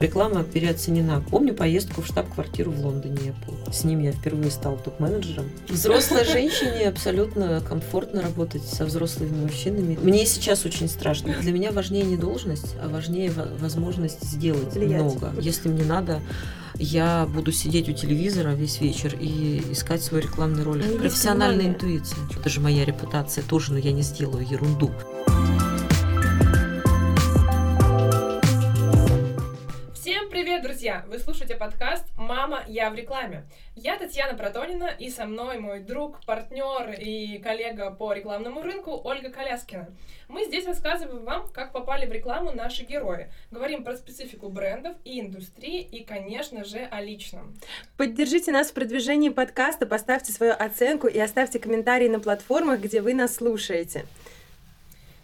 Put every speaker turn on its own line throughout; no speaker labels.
Реклама переоценена. Помню поездку в штаб-квартиру в Лондоне Apple. С ним я впервые стал топ-менеджером. Взрослой женщине абсолютно комфортно работать со взрослыми мужчинами. Мне сейчас очень страшно. Для меня важнее не должность, а важнее возможность сделать Влиять. много. Если мне надо я буду сидеть у телевизора весь вечер и искать свой рекламный ролик. Ну, Профессиональная интуиция. Это же моя репутация тоже, но я не сделаю ерунду.
Слушаете подкаст «Мама, я в рекламе». Я Татьяна Протонина, и со мной мой друг, партнер и коллега по рекламному рынку Ольга Коляскина. Мы здесь рассказываем вам, как попали в рекламу наши герои. Говорим про специфику брендов и индустрии, и, конечно же, о личном.
Поддержите нас в продвижении подкаста, поставьте свою оценку и оставьте комментарии на платформах, где вы нас слушаете.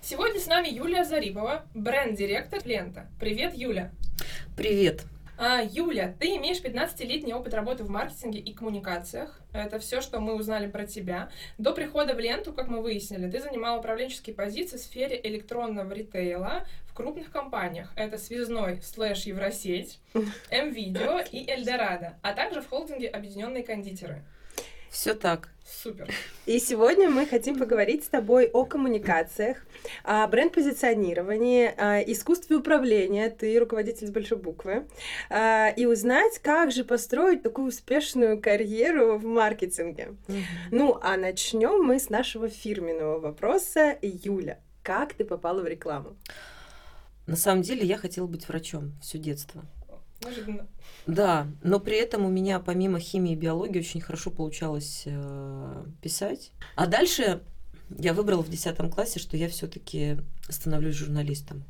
Сегодня с нами Юлия Зарипова, бренд-директор Лента. Привет, Юля!
Привет!
А, Юля, ты имеешь 15-летний опыт работы в маркетинге и коммуникациях. Это все, что мы узнали про тебя. До прихода в ленту, как мы выяснили, ты занимала управленческие позиции в сфере электронного ритейла в крупных компаниях. Это Связной слэш Евросеть, М-Видео и Эльдорадо, а также в холдинге Объединенные кондитеры.
Все так.
Супер.
И сегодня мы хотим поговорить с тобой о коммуникациях, о бренд-позиционировании, о искусстве управления, ты руководитель с большой буквы, а, и узнать, как же построить такую успешную карьеру в маркетинге. Mm-hmm. Ну, а начнем мы с нашего фирменного вопроса. Юля, как ты попала в рекламу?
На самом деле я хотела быть врачом все детство.
Неожиданно.
Да, но при этом у меня помимо химии и биологии очень хорошо получалось э, писать. А дальше я выбрала в 10 классе, что я все-таки становлюсь журналистом.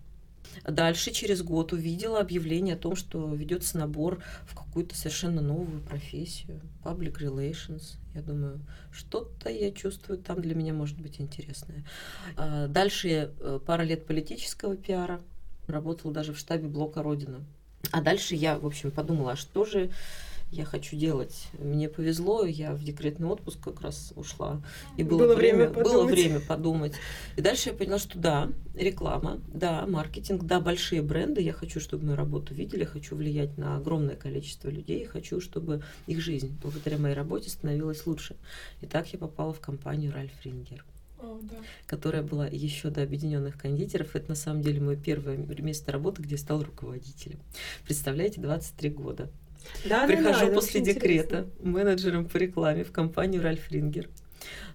Дальше через год увидела объявление о том, что ведется набор в какую-то совершенно новую профессию, public relations. Я думаю, что-то я чувствую там для меня может быть интересное. А дальше э, пара лет политического пиара. Работала даже в штабе блока Родина. А дальше я, в общем, подумала, а что же я хочу делать. Мне повезло, я в декретный отпуск как раз ушла. И было, было время, время было время подумать. И дальше я поняла, что да, реклама, да, маркетинг, да, большие бренды. Я хочу, чтобы мою работу видели, хочу влиять на огромное количество людей, хочу, чтобы их жизнь благодаря моей работе становилась лучше. И так я попала в компанию Ральф Рингер
да.
которая была еще до объединенных кондитеров. Это на самом деле мое первое место работы, где я стал руководителем. Представляете, 23 года.
Да,
Прихожу
да, да,
после декрета интересно. менеджером по рекламе в компанию Ральф Рингер.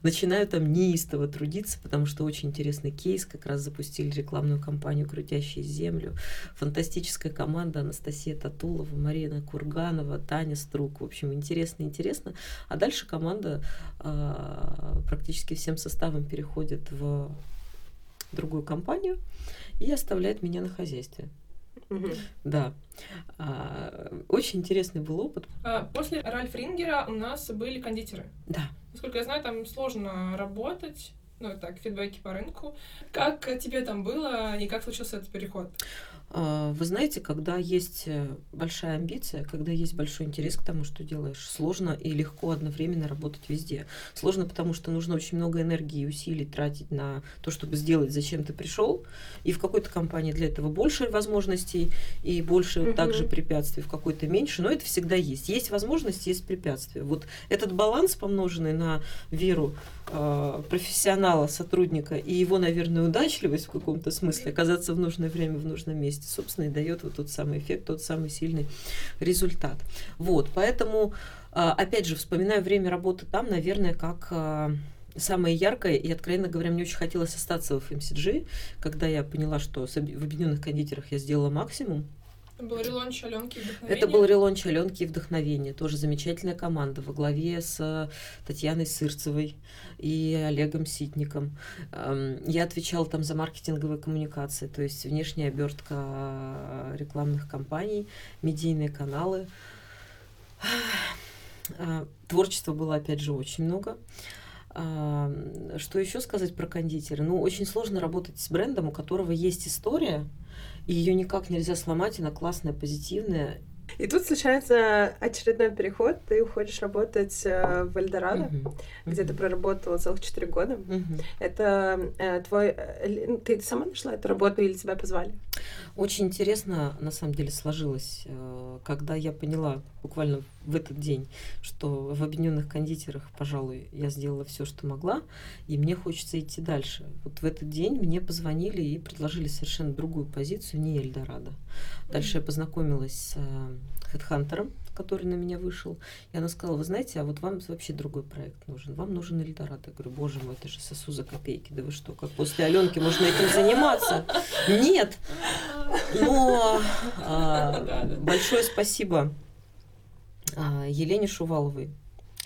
Начинаю там неистово трудиться, потому что очень интересный кейс. Как раз запустили рекламную кампанию «Крутящие землю». Фантастическая команда Анастасия Татулова, Марина Курганова, Таня Струк. В общем, интересно-интересно. А дальше команда э, практически всем составом переходит в другую компанию и оставляет меня на хозяйстве.
Угу.
Да. А, очень интересный был опыт.
А, после Ральф Рингера у нас были кондитеры.
Да.
Насколько я знаю, там сложно работать. Ну, так, фидбэки по рынку. Как тебе там было и как случился этот переход?
А, вы знаете, когда есть э, большая амбиция, когда есть большой интерес к тому, что делаешь, сложно и легко одновременно работать везде. Сложно, потому что нужно очень много энергии и усилий тратить на то, чтобы сделать, зачем ты пришел. И в какой-то компании для этого больше возможностей и больше угу. также препятствий, в какой-то меньше. Но это всегда есть. Есть возможности, есть препятствия. Вот этот баланс, помноженный на веру э, профессионала, сотрудника и его, наверное, удачливость в каком-то смысле, оказаться в нужное время в нужном месте, месте, собственно, и дает вот тот самый эффект, тот самый сильный результат. Вот, поэтому, а, опять же, вспоминаю время работы там, наверное, как а, самое яркое, и, откровенно говоря, мне очень хотелось остаться в MCG, когда я поняла, что в Объединенных кондитерах я сделала максимум,
это был релонч Аленки и вдохновение.
Это был релонч Аленки и вдохновение. Тоже замечательная команда во главе с Татьяной Сырцевой и Олегом Ситником. Эм, я отвечала там за маркетинговые коммуникации, то есть внешняя обертка рекламных кампаний, медийные каналы. Э, творчества было, опять же, очень много. Что еще сказать про кондитера? Ну, очень сложно работать с брендом, у которого есть история, и ее никак нельзя сломать, она классная, позитивная.
И тут случается очередной переход, ты уходишь работать э, в Эльдорадо, uh-huh. где uh-huh. ты проработала целых четыре года.
Uh-huh.
Это э, твой... Э, ты сама нашла эту работу или тебя позвали?
Очень интересно, на самом деле, сложилось, э, когда я поняла буквально в этот день, что в объединенных кондитерах, пожалуй, я сделала все, что могла, и мне хочется идти дальше. Вот в этот день мне позвонили и предложили совершенно другую позицию, не Эльдорадо. Дальше я познакомилась с хедхантером, который на меня вышел. И она сказала, вы знаете, а вот вам вообще другой проект нужен. Вам нужен Эльдорадо. Я говорю, боже мой, это же сосу за копейки. Да вы что, как после Аленки можно этим заниматься? Нет. Но а, большое спасибо Елене Шуваловой.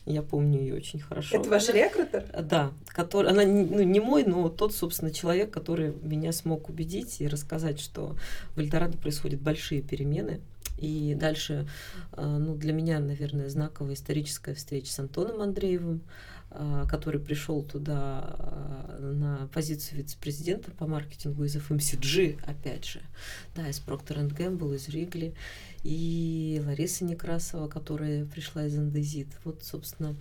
Я помню ее очень хорошо.
Это ваш рекрутер?
Да, который, она ну, не мой, но тот, собственно, человек, который меня смог убедить и рассказать, что в Эльдорадо происходят большие перемены. И дальше, а, ну, для меня, наверное, знаковая историческая встреча с Антоном Андреевым, а, который пришел туда а, на позицию вице-президента по маркетингу из FMCG, опять же, да, из Procter Gamble, из Ригли, и Лариса Некрасова, которая пришла из Андезит. Вот, собственно,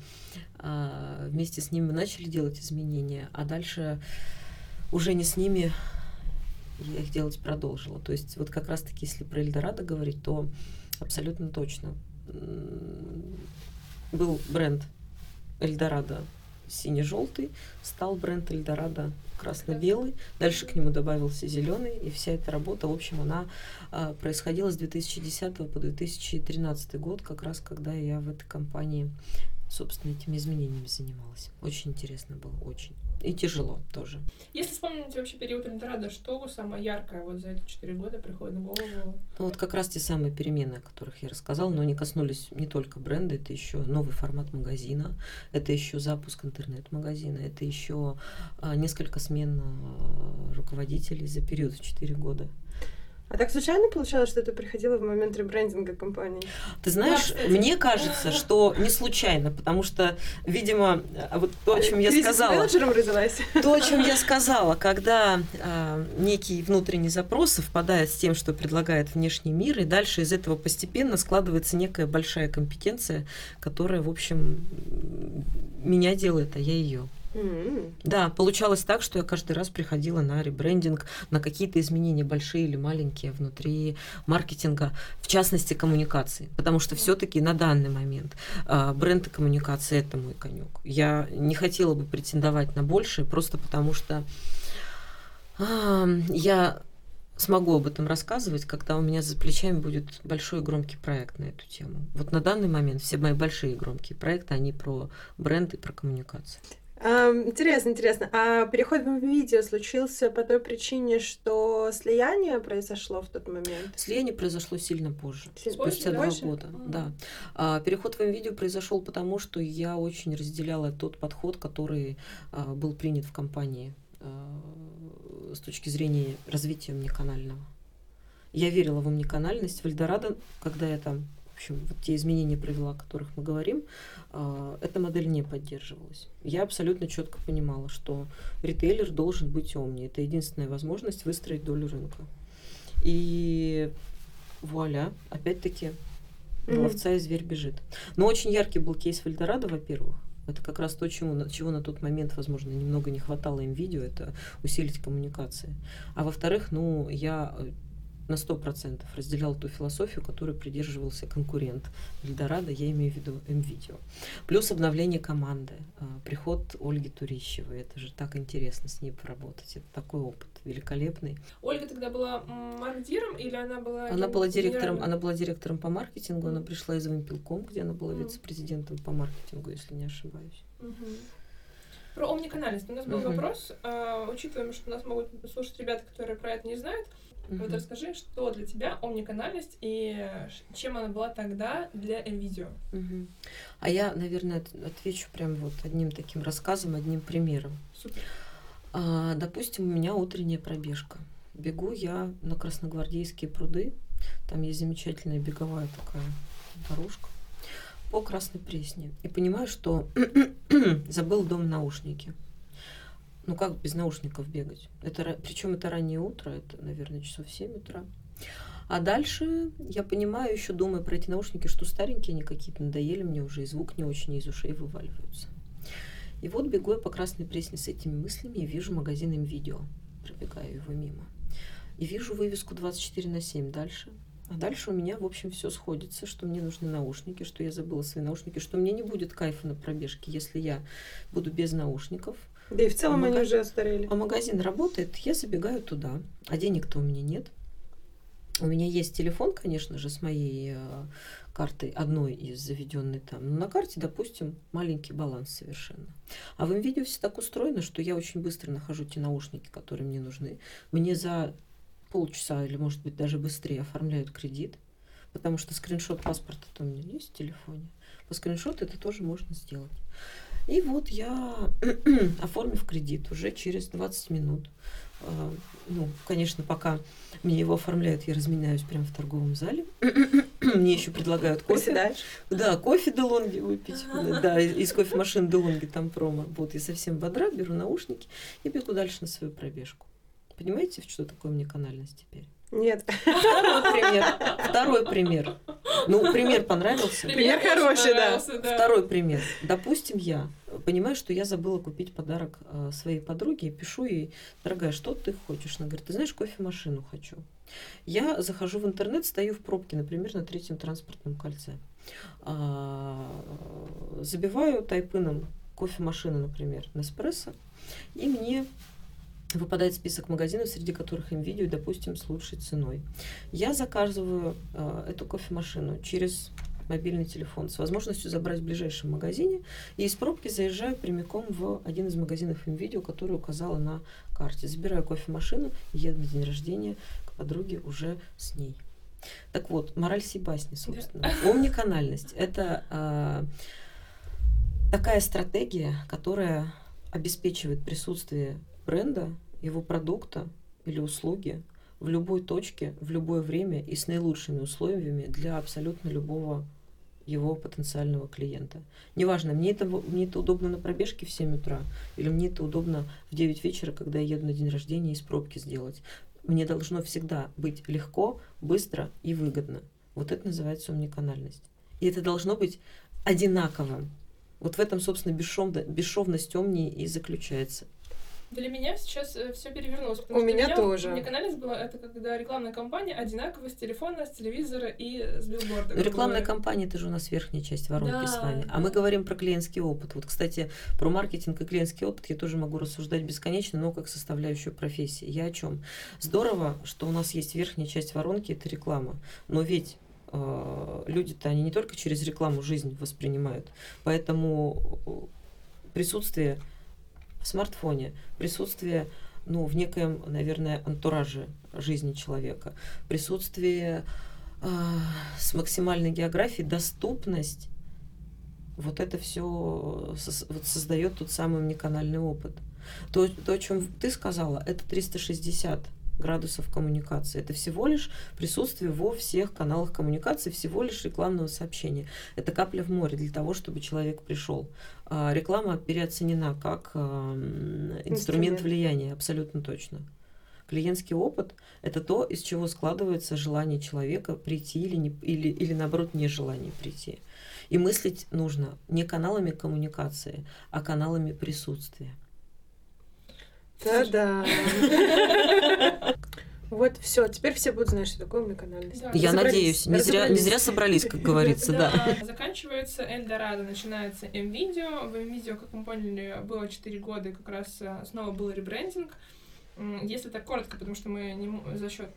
вместе с ними начали делать изменения, а дальше уже не с ними я их делать продолжила. То есть вот как раз-таки, если про Эльдорадо говорить, то абсолютно точно. Был бренд Эльдорадо сине-желтый, стал бренд Эльдорадо красно-белый, дальше к нему добавился зеленый, и вся эта работа, в общем, она а, происходила с 2010 по 2013 год, как раз когда я в этой компании, собственно, этими изменениями занималась. Очень интересно было, очень. И тяжело тоже.
Если вспомнить вообще период Эльдорадо, что самое яркое вот за эти четыре года приходит на голову?
Ну вот как раз те самые перемены, о которых я рассказала, но они коснулись не только бренда, это еще новый формат магазина, это еще запуск интернет-магазина, это еще а, несколько смен а, руководителей за период в четыре года.
А так случайно получалось, что ты приходила в момент ребрендинга компании?
Ты знаешь, да, мне кажется, что не случайно, потому что, видимо, вот то, о чем я сказала.
родилась.
То, о чем я сказала, когда а, некий внутренний запрос совпадает с тем, что предлагает внешний мир, и дальше из этого постепенно складывается некая большая компетенция, которая, в общем, меня делает, а я ее. Mm-hmm. Да, получалось так, что я каждый раз приходила на ребрендинг, на какие-то изменения, большие или маленькие, внутри маркетинга, в частности коммуникации. Потому что все-таки на данный момент э, бренд и коммуникация это мой конек. Я не хотела бы претендовать на большее, просто потому что э, я смогу об этом рассказывать, когда у меня за плечами будет большой и громкий проект на эту тему. Вот на данный момент все мои большие и громкие проекты, они про бренд и про коммуникацию.
Интересно, интересно. А переход в видео случился по той причине, что слияние произошло в тот момент?
Слияние произошло сильно позже, сильно спустя два года. Mm. Да. А, переход в видео произошел потому, что я очень разделяла тот подход, который а, был принят в компании а, с точки зрения развития умниканального. Я верила в умниканальность. В Эльдорадо, когда я там общем, вот те изменения провела, о которых мы говорим, а, эта модель не поддерживалась. Я абсолютно четко понимала, что ритейлер должен быть умнее. Это единственная возможность выстроить долю рынка. И вуаля, опять-таки, mm-hmm. ловца и зверь бежит. Но очень яркий был кейс в Эльдорадо, во-первых. Это как раз то, чему, чего на тот момент, возможно, немного не хватало им видео, это усилить коммуникации. А во-вторых, ну, я на сто процентов разделял ту философию, которую придерживался конкурент Эльдорадо, я имею в виду МВидео. Плюс обновление команды, а, приход Ольги Турищевой, это же так интересно с ней поработать, это такой опыт великолепный.
Ольга тогда была маркетиром или она была...
Она была директором, она была директором по маркетингу, она пришла из Вимпелком, где она была вице-президентом по маркетингу, если не ошибаюсь.
Про омниканальность. У нас был вопрос, э, учитывая, что нас могут слушать ребята, которые про это не знают. Угу. Вот расскажи, что для тебя омниканальность и чем она была тогда для NVIDIA?
Угу. А я, наверное, отвечу прям вот одним таким рассказом, одним примером.
Супер.
А, допустим, у меня утренняя пробежка. Бегу я на Красногвардейские пруды. Там есть замечательная беговая такая дорожка по Красной Пресне. И понимаю, что забыл дом наушники ну как без наушников бегать? Это, причем это раннее утро, это, наверное, часов 7 утра. А дальше я понимаю, еще думаю про эти наушники, что старенькие они какие-то надоели мне уже, и звук не очень из ушей вываливаются. И вот бегу я по Красной Пресне с этими мыслями и вижу магазин им видео. Пробегаю его мимо. и вижу вывеску 24 на 7 дальше. А дальше у меня, в общем, все сходится, что мне нужны наушники, что я забыла свои наушники, что мне не будет кайфа на пробежке, если я буду без наушников.
Да и в целом
А
они
мага-
уже устарели.
А магазин работает, я забегаю туда, а денег-то у меня нет. У меня есть телефон, конечно же, с моей э, картой, одной из заведенной там. Но на карте, допустим, маленький баланс совершенно. А в видео все так устроено, что я очень быстро нахожу те наушники, которые мне нужны. Мне за полчаса или, может быть, даже быстрее оформляют кредит, потому что скриншот паспорта-то у меня есть в телефоне. По скриншоту это тоже можно сделать. И вот я, оформив кредит уже через 20 минут, э, ну, конечно, пока мне его оформляют, я разменяюсь прямо в торговом зале. Мне еще предлагают кофе.
Приседаешь?
Да, кофе Делонги выпить. Да, из из кофемашин Делонги там промо. Вот, я совсем бодра, беру наушники и бегу дальше на свою пробежку. Понимаете, что такое мне канальность теперь?
Нет.
Второй пример. Второй пример. Ну, пример понравился.
Пример хороший, да.
Второй пример. Допустим, я понимаю, что я забыла купить подарок э, своей подруге, и пишу ей, дорогая, что ты хочешь? Она говорит, ты знаешь, кофемашину хочу. Я захожу в интернет, стою в пробке, например, на третьем транспортном кольце. А, Забиваю тайпыном кофемашину, например, Неспрессо, и мне выпадает список магазинов, среди которых им видео, допустим, с лучшей ценой. Я заказываю э, эту кофемашину через мобильный телефон с возможностью забрать в ближайшем магазине и из пробки заезжаю прямиком в один из магазинов им видео, который указала на карте. Забираю кофемашину и еду на день рождения к подруге уже с ней. Так вот, мораль сей басни, собственно. Омниканальность – это а, такая стратегия, которая обеспечивает присутствие бренда, его продукта или услуги в любой точке, в любое время и с наилучшими условиями для абсолютно любого его потенциального клиента. Неважно, мне это, мне это удобно на пробежке в 7 утра, или мне это удобно в 9 вечера, когда я еду на день рождения из пробки сделать. Мне должно всегда быть легко, быстро и выгодно. Вот это называется омниканальность. И это должно быть одинаковым. Вот в этом, собственно, бесшовно- бесшовность омнии и заключается.
Для меня сейчас все перевернулось. потому
У
что
меня тоже.
Уникальность была это когда рекламная кампания одинаково с телефона, с телевизора и с билборда.
Но рекламная
говоря.
кампания это же у нас верхняя часть воронки
Да,
с вами. А мы говорим про клиентский опыт. Вот, кстати, про маркетинг и клиентский опыт я тоже могу рассуждать бесконечно, но как составляющую профессии. Я о чем? Здорово, что у нас есть верхняя часть воронки, это реклама. Но ведь э, люди-то они не только через рекламу жизнь воспринимают. Поэтому э, присутствие в смартфоне, присутствие ну, в некоем, наверное, антураже жизни человека, присутствие а, с максимальной географией, доступность, вот это все создает тот самый уникальный опыт. То, то, о чем ты сказала, это 360 градусов коммуникации. Это всего лишь присутствие во всех каналах коммуникации, всего лишь рекламного сообщения. Это капля в море для того, чтобы человек пришел. А, реклама переоценена как а, инструмент
Инструмент.
влияния, абсолютно точно. Клиентский опыт – это то, из чего складывается желание человека прийти или, не, или, или наоборот, нежелание прийти. И мыслить нужно не каналами коммуникации, а каналами присутствия.
Да-да. Вот, все, теперь все будут знать, что такое уникальность.
Да.
Я надеюсь, не зря, не зря собрались, как говорится, да.
Заканчивается Эльдорадо, начинается М-видео. В М-видео, как мы поняли, было 4 года, и как раз э, снова был ребрендинг. Если так коротко, потому что мы не за счет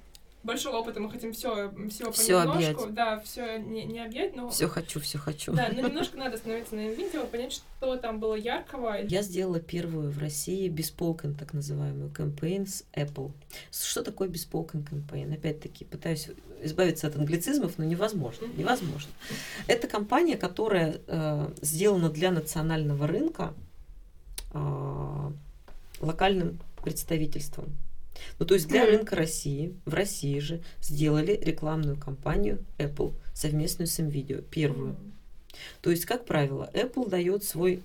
большого опыта мы хотим все всего
Всё
понемножку.
объять.
Да, все не, не объять, но
Все хочу, все хочу.
да, но немножко надо остановиться на М-видео, понять, что там было яркого.
Я сделала первую в России бесполкан, так называемую, кампейн с Apple. Что такое бесполкан кампейн? Опять-таки, пытаюсь избавиться от англицизмов, но невозможно. Невозможно. Это компания, которая э, сделана для национального рынка э, локальным представительством. Ну, то есть для рынка России, в России же сделали рекламную кампанию Apple, совместную с NVIDIA, первую. То есть, как правило, Apple дает свой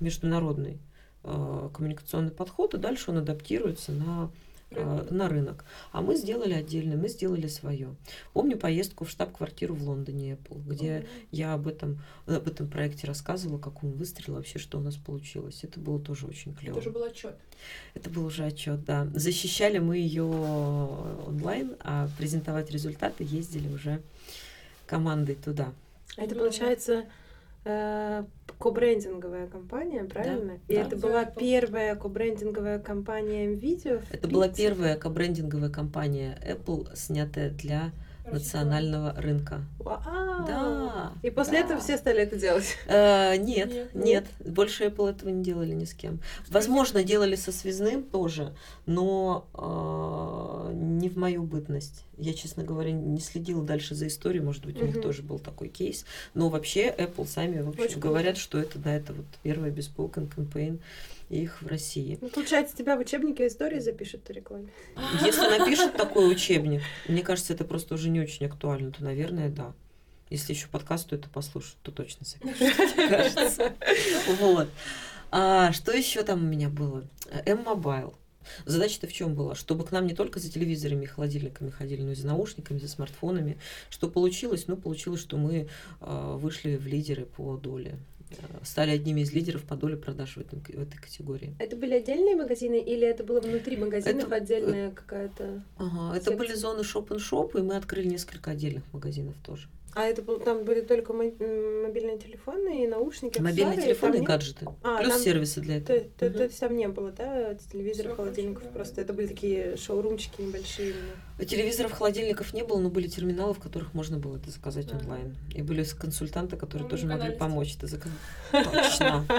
международный э, коммуникационный подход, и дальше он адаптируется на а, на рынок. А мы сделали отдельно, мы сделали свое. Помню поездку в штаб-квартиру в Лондоне Apple, где я об этом, об этом проекте рассказывала, как он выстрелил, вообще, что у нас получилось. Это было тоже очень клево.
Это уже был отчет.
Это был уже отчет, да. Защищали мы ее онлайн, а презентовать результаты ездили уже командой туда.
Это получается э, кобрендинговая компания, правильно?
Да,
И
да.
это была первая кобрендинговая компания MVideo.
Это была первая кобрендинговая компания Apple, снятая для национального рынка.
Вау!
Да.
И после
да.
этого все стали это делать.
Э, нет,
Нет.
нет, больше Apple этого не делали ни с кем. Возможно, делали со связным тоже, но э, не в мою бытность. Я, честно говоря, не следила дальше за историей, может быть, у них тоже был такой кейс. Но вообще Apple сами в общем,
Очень
говорят, что это, да, это вот первая бесполкан кампейн их в России.
Ну, получается, тебя в учебнике истории запишут о рекламе.
Если напишут такой учебник, мне кажется, это просто уже не очень актуально, то, наверное, да. Если еще подкаст, то это послушают, то точно запишут, мне кажется. Вот. А что еще там у меня было? M-Mobile. Задача-то в чем была? Чтобы к нам не только за телевизорами и холодильниками ходили, но и за наушниками, за смартфонами. Что получилось? Ну, получилось, что мы э, вышли в лидеры по доле. Э, Стали одними из лидеров по доле продаж в, этом, в этой категории.
Это были отдельные магазины или это было внутри магазинов
Это-
отдельная какая-то...
Ага, это
Секции.
были зоны шоп-н-шоп, и мы открыли несколько отдельных магазинов тоже.
А это был, там были только мобильные телефоны и наушники,
Мобильные
аксессуары,
телефоны и
не-
гаджеты.
А,
Плюс
там-
сервисы для
То,
этого.
то-
Мгм.
то есть там не было, да, телевизоров, холодильников,
хорошо, да.
просто это были такие шоурумчики небольшие именно.
Телевизоров, холодильников не было, но были терминалы, в которых можно было это заказать
Ага.
онлайн. И были консультанты, которые
Ну,
тоже могли
канале
помочь это заказать. Точно.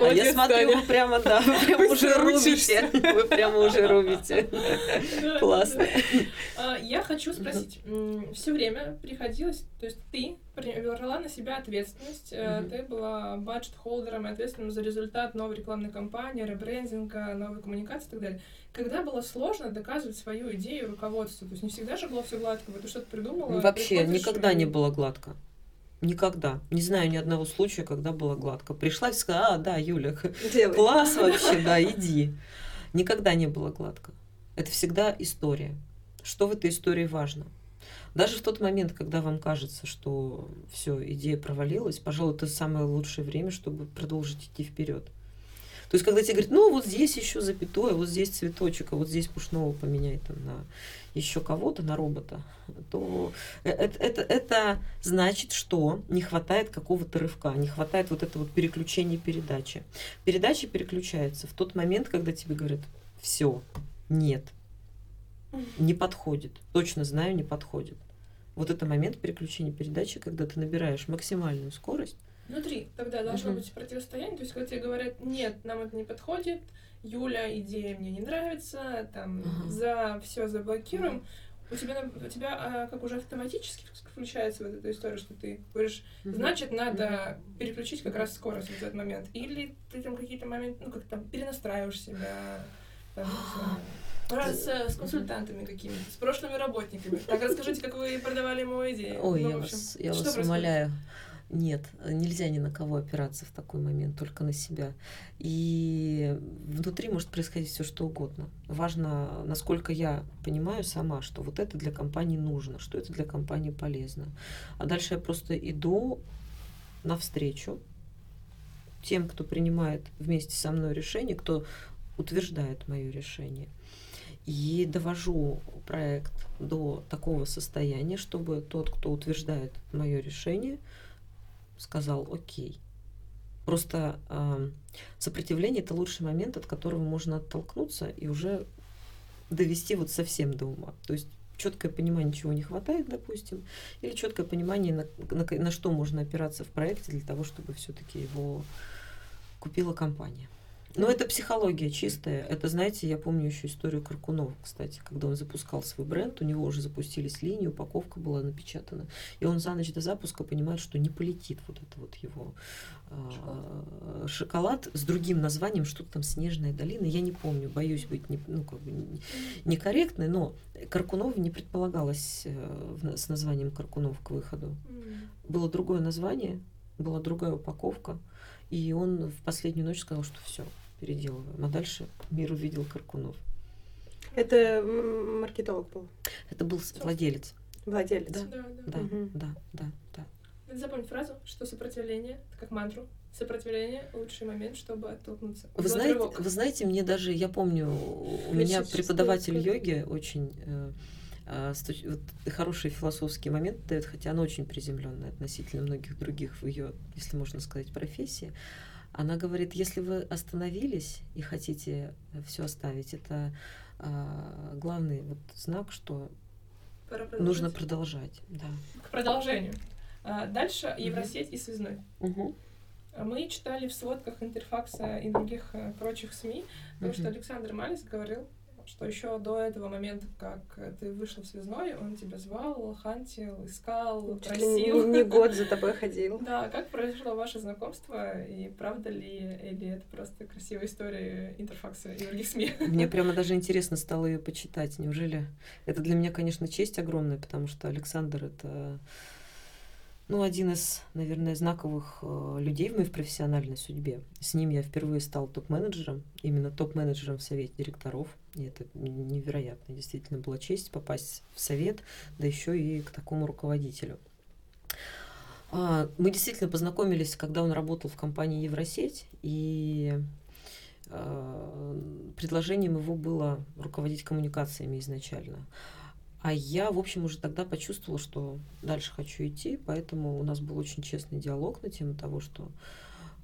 А я смотрю, вы прямо, да, вы прямо уже рубите. Вы прямо уже рубите. Классно.
А, Я хочу спросить. Все время приходилось, то есть ты брала на себя ответственность,
Мгм.
ты была баджет-холдером и ответственным за результат новой рекламной кампании, ребрендинга, новой коммуникации и так далее. Когда было сложно доказывать свою идею руководству? То есть не всегда же было все гладко, вот ты что-то придумала.
Вообще
приходишь
никогда не было гладко. Никогда. Не знаю ни одного случая, когда было гладко. Пришла и сказала, а, да, Юля,
Делай.
Класс вообще, да, иди. Никогда не было гладко. Это всегда история. Что в этой истории важно? Даже в тот момент, когда вам кажется, что все, идея провалилась, пожалуй, это самое лучшее время, чтобы продолжить идти вперед. То есть, когда тебе говорят, ну вот здесь еще запятое, вот здесь цветочек, а вот здесь пушного поменяй там на еще кого-то, на робота, то э- это, это, это значит, что не хватает какого-то рывка, не хватает вот этого вот переключения передачи. Передача переключается в тот момент, когда тебе говорят, все, нет, не подходит, точно знаю, не подходит. Вот это момент переключения передачи, когда ты набираешь максимальную скорость.
Внутри тогда должно
Мгм.
быть противостояние. То есть, когда тебе говорят, нет, нам это не подходит, Юля, идея мне не нравится, там,
Ага.
за все заблокируем. У тебя, у тебя а, как уже автоматически включается вот эта история, что ты говоришь, значит, надо переключить как раз скорость в этот момент. Или ты там какие-то моменты, ну, как там, перенастраиваешь себя, там, пора с, с консультантами какими-то, с прошлыми работниками. Так, расскажите, как вы продавали ему идею.
Ой,
Ну,
я
общем,
вас, я вас умоляю. Нет, нельзя ни на кого опираться в такой момент, только на себя. И внутри может происходить все что угодно. Важно, насколько я понимаю сама, что вот это для компании нужно, что это для компании полезно. А дальше я просто иду навстречу тем, кто принимает вместе со мной решение, кто утверждает мое решение. И довожу проект до такого состояния, чтобы тот, кто утверждает мое решение, сказал окей. Просто а, сопротивление это лучший момент, от которого можно оттолкнуться и уже довести вот совсем до ума. То есть четкое понимание, чего не хватает, допустим, или четкое понимание, на, на, на что можно опираться в проекте для того, чтобы все-таки его купила компания. Но это психология чистая. Это, знаете, я помню еще историю Каркунова, кстати, когда он запускал свой бренд, у него уже запустились линии, упаковка была напечатана. И он за ночь до запуска понимает, что не полетит вот это вот его а, шоколад с другим названием, что-то там «Снежная долина». Я не помню, боюсь быть не, ну, как бы не- некорректной, но Каркунов не предполагалось э, с названием Каркунов к выходу. Было другое название, была другая упаковка, и он в последнюю ночь сказал, что все, переделываем. А дальше мир увидел Каркунов.
Это маркетолог был,
Это был с- владелец.
владелец.
Да.
Да, да.
Да,
Мгм.
да, да, да.
Надо запомнить фразу, что сопротивление, это как мантру, сопротивление — лучший момент, чтобы оттолкнуться.
Вы знаете,
рывок.
вы знаете, мне даже, я помню, у меня преподаватель йоги очень э, точ- вот хороший философский момент дает, хотя она очень приземленная относительно многих других в ее, если можно сказать, профессии. Она говорит, если вы остановились и хотите все оставить, это а, главный вот знак, что
Пора
нужно
продолжать.
Да.
К продолжению. А, Дальше Евросеть и связной. А Мы читали в сводках Интерфакса и других э, прочих СМИ, потому что
Мгм.
Александр Малис говорил, что еще до этого момента, как э, ты вышла в связной, он тебя звал, хантил, искал,
Чуть ли не,
просил.
не год за тобой ходил.
Да, как произошло ваше знакомство, и правда ли, или это просто красивая история Интерфакса и других СМИ?
Мне прямо даже интересно стало ее почитать. Неужели это для меня, конечно, честь огромная, потому что Александр это ну, один из, наверное, знаковых э, людей в моей профессиональной судьбе. С ним я впервые стал топ-менеджером, именно топ-менеджером в совете директоров. И это невероятно. Действительно была честь попасть в совет, да еще и к такому руководителю. А, Мы действительно познакомились, когда он работал в компании Евросеть, и э, предложением его было руководить коммуникациями изначально. А я, в общем, уже тогда почувствовала, что дальше хочу идти, поэтому у нас был очень честный диалог на тему того, что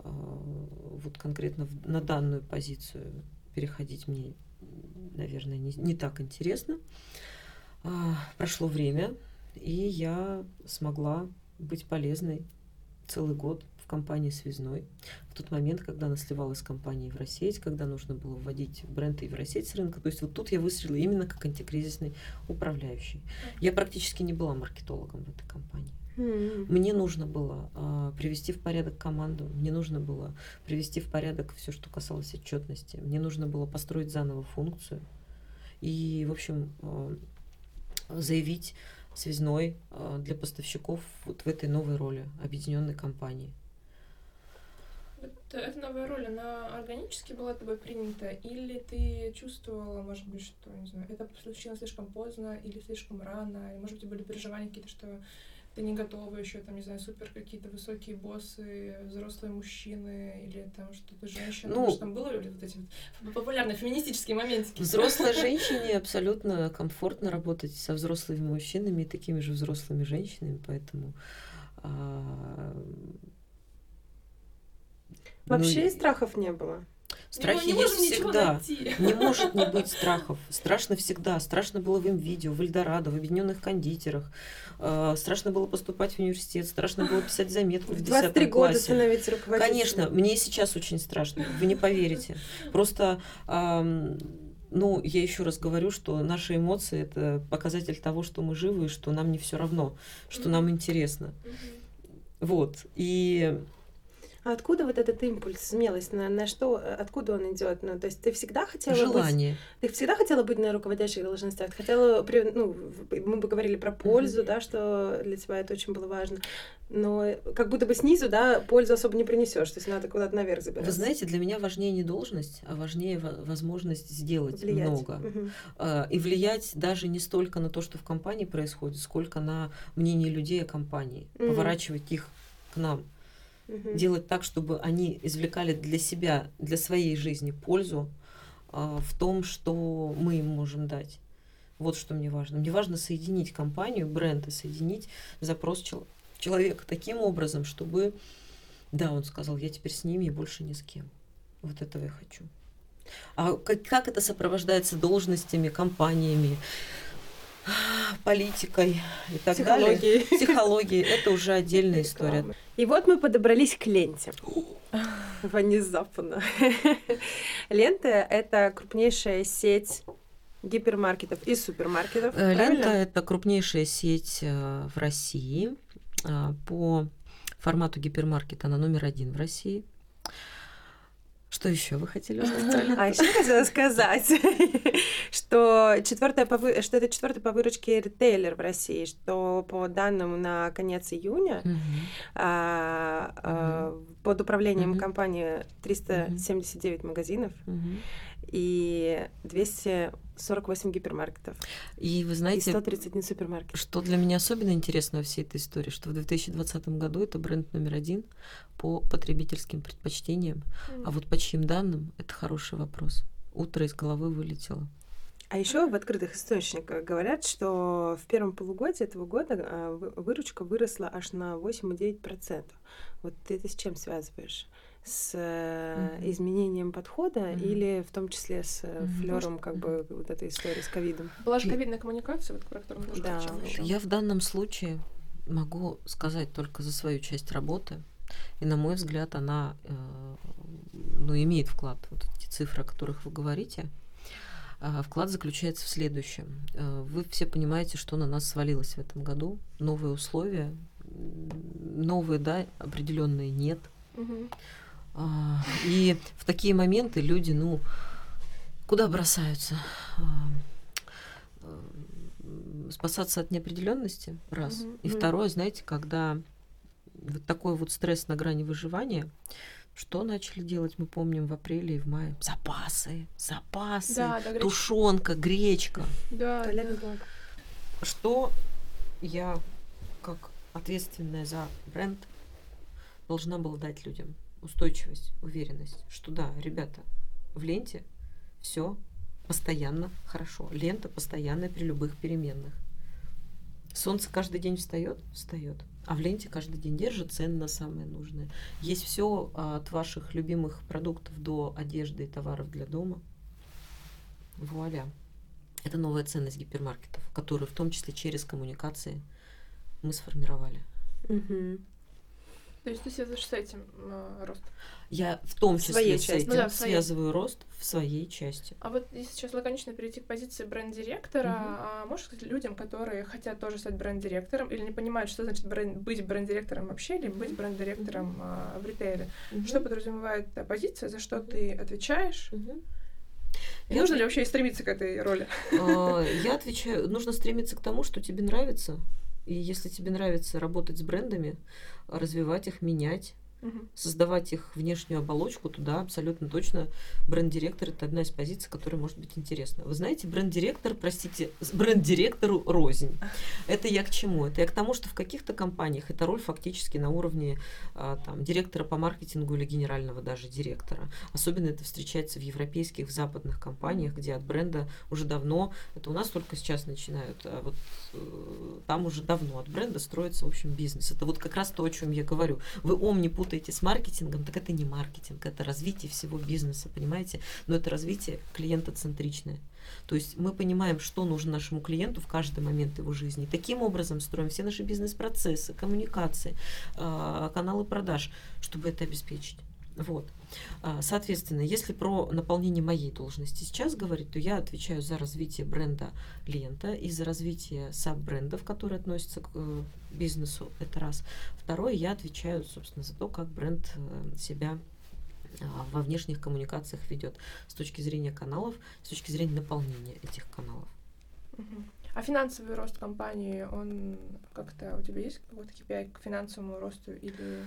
э, вот конкретно в- на данную позицию переходить мне, наверное, не, не так интересно. А, прошло время, и я смогла быть полезной целый год компании «Связной». В тот момент, когда она сливалась с компанией «Евросеть», когда нужно было вводить бренд «Евросеть» с рынка. То есть вот тут я выстрелила именно как антикризисный управляющий. Я практически не была маркетологом в этой компании. Мне нужно было а, привести в порядок команду, мне нужно было привести в порядок все, что касалось отчетности, мне нужно было построить заново функцию и, в общем, а, заявить связной а, для поставщиков вот в этой новой роли объединенной компании.
Вот эта новая роль, она органически была тобой принята, или ты чувствовала, может быть, что, не знаю, это случилось слишком поздно или слишком рано, или, может быть, были переживания какие-то, что ты не готова еще, там, не знаю, супер какие-то высокие боссы, взрослые мужчины, или там что-то женщина,
Ну,
может, там было ли вот эти вот популярные феминистические моментики?
Взрослой женщине абсолютно комфортно работать со взрослыми мужчинами и такими же взрослыми женщинами, поэтому а,
Вообще
ну,
страхов не было.
страхи
не,
есть всегда.
найти.
Не может не быть страхов. Страшно всегда. Страшно было в видео, в Эльдорадо, в объединенных кондитерах. Э, Страшно было поступать в университет. Страшно было писать заметку в
В
10
23 года
классе.
становиться руководителем.
Конечно, мне и сейчас очень страшно. Вы не поверите. Просто, ам, ну, я еще раз говорю, что наши эмоции это показатель того, что мы живы и что нам не все равно, что нам интересно. Вот. И
откуда вот этот импульс, смелость? На, на что, э, откуда он идет? Ну, то есть ты всегда хотела быть...
желание.
Ты всегда хотела быть на руководящих должностях? Хотела, ну, мы бы говорили про пользу, да, что для тебя это очень было важно. Но как будто бы снизу, да, пользу особо не принесешь. То есть надо куда-то наверх забираться.
Вы знаете, для меня важнее не должность, а важнее во- возможность сделать
влиять.
много. А, И влиять даже не столько на то, что в компании происходит, сколько на мнение людей о компании.
Мгм.
Поворачивать их к нам.
Мгм.
делать так, чтобы они извлекали для себя, для своей жизни пользу а, в том, что мы им можем дать. Вот что мне важно. Мне важно соединить компанию, бренд и соединить запрос чел- человека таким образом, чтобы, да, он сказал, я теперь с ними и больше ни с кем. Вот этого я хочу. А как, как это сопровождается должностями, компаниями, политикой и так далее?
Психологии.
Психологией. Это уже отдельная история.
И вот мы подобрались к ленте. Внезапно. Лента — это крупнейшая сеть гипермаркетов и супермаркетов.
Э,
правильно?
Лента это крупнейшая сеть э, в России. А, По формату гипермаркета она номер один в России. Что еще вы хотели узнать?
А еще хотела сказать, что, четвертая по вы- что это четвертый по выручке ритейлер в России, что по данным на конец июня
Мгм.
а, а, под управлением компании 379 магазинов. И 200 48 гипермаркетов.
И вы
И
знаете,
131 супермаркет.
что для меня особенно интересно во всей этой истории, что в 2020 году это бренд номер один по потребительским предпочтениям. А вот по чьим данным, это хороший вопрос. Утро из головы вылетело.
А еще в открытых источниках говорят, что в первом полугодии этого года а, вы- выручка выросла аж на 8,9%. Вот ты это с чем связываешь? С э,
Мгм.
изменением подхода
Мгм.
или в том числе с э,
Мгм.
флером как бы вот этой истории с ковидом?
Была же ковидная коммуникация, вот, про которую мы
Да.
Я в данном случае могу сказать только за свою часть работы. И, на мой взгляд, она э, ну, имеет вклад. Вот эти цифры, о которых вы говорите. А, Вклад заключается в следующем. Э, Вы все понимаете, что на нас свалилось в этом году. Новые условия. Новые, да, определенные нет. А, И в такие моменты люди, ну, куда бросаются? А, м, Спасаться от неопределенности, раз.
Мгм.
И второе, знаете, когда вот такой вот стресс на грани выживания, что начали делать, мы помним, в апреле и в мае? Запасы, запасы,
Да, да,
тушенка, гречка.
Да,
Туалетный
да.
блок.
Что я, как ответственная за бренд, должна была дать людям? Устойчивость, уверенность, что да, ребята, в ленте все постоянно хорошо. Лента постоянная при любых переменных. Солнце каждый день встает, встает, а в ленте каждый день держит цены на самое нужное. Есть все от ваших любимых продуктов до одежды и товаров для дома. Вуаля. Это новая ценность гипермаркетов, которую в том числе через коммуникации мы сформировали.
Мгм.
То есть ты связываешь с этим э, рост.
Я в том
В
числе с
части.
этим
Ну да,
связываю рост в своей части.
А вот если сейчас лаконично перейти к позиции бренд-директора,
Мгм.
а можешь сказать людям, которые хотят тоже стать бренд-директором или не понимают, что значит бренд- быть бренд-директором вообще или быть бренд-директором а, в ритейле, что подразумевает та позиция, за что ты отвечаешь?
Мгм.
И
Я
нужно ли вообще стремиться к этой роли?
А, Я отвечаю, нужно стремиться к тому, что тебе нравится. И если тебе нравится работать с брендами, развивать их, менять,
Мгм.
создавать их внешнюю оболочку, туда абсолютно точно бренд-директор это одна из позиций, которая может быть интересна. Вы знаете, бренд-директор, простите, бренд-директору рознь. Это я к чему? Это я к тому, что в каких-то компаниях эта роль фактически на уровне а, там, директора по маркетингу или генерального даже директора. Особенно это встречается в европейских, в западных компаниях, где от бренда уже давно, это у нас только сейчас начинают, а вот э, там уже давно от бренда строится, в общем, бизнес. Это вот как раз то, о чем я говорю. Вы ом не путаете с маркетингом, так это не маркетинг, это развитие всего бизнеса, понимаете? Но это развитие клиентоцентричное. То есть мы понимаем, что нужно нашему клиенту в каждый момент его жизни. Таким образом строим все наши бизнес-процессы, коммуникации, а, каналы продаж, чтобы это обеспечить. Вот. А, Соответственно, если про наполнение моей должности сейчас говорить, то я отвечаю за развитие бренда лента и за развитие саб-брендов, которые относятся к э, бизнесу. Это раз. Второе, я отвечаю, собственно, за то, как бренд э, себя а, во внешних коммуникациях ведет с точки зрения каналов, с точки зрения наполнения этих каналов.
А финансовый рост компании, он как-то у тебя есть какой-то KPI к финансовому росту или